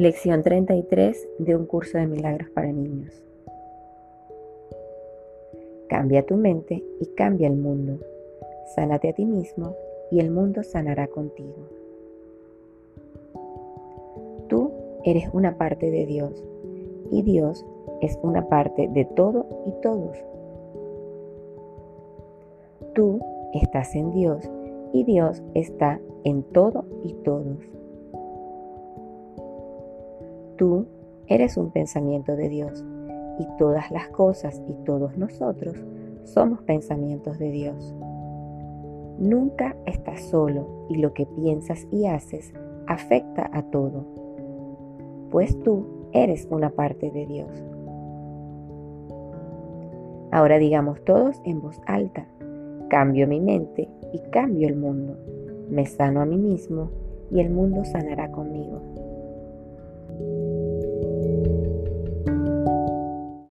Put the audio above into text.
Lección 33 de un curso de milagros para niños. Cambia tu mente y cambia el mundo. Sánate a ti mismo y el mundo sanará contigo. Tú eres una parte de Dios y Dios es una parte de todo y todos. Tú estás en Dios y Dios está en todo y todos. Tú eres un pensamiento de Dios y todas las cosas y todos nosotros somos pensamientos de Dios. Nunca estás solo y lo que piensas y haces afecta a todo, pues tú eres una parte de Dios. Ahora digamos todos en voz alta, cambio mi mente y cambio el mundo, me sano a mí mismo y el mundo sanará conmigo.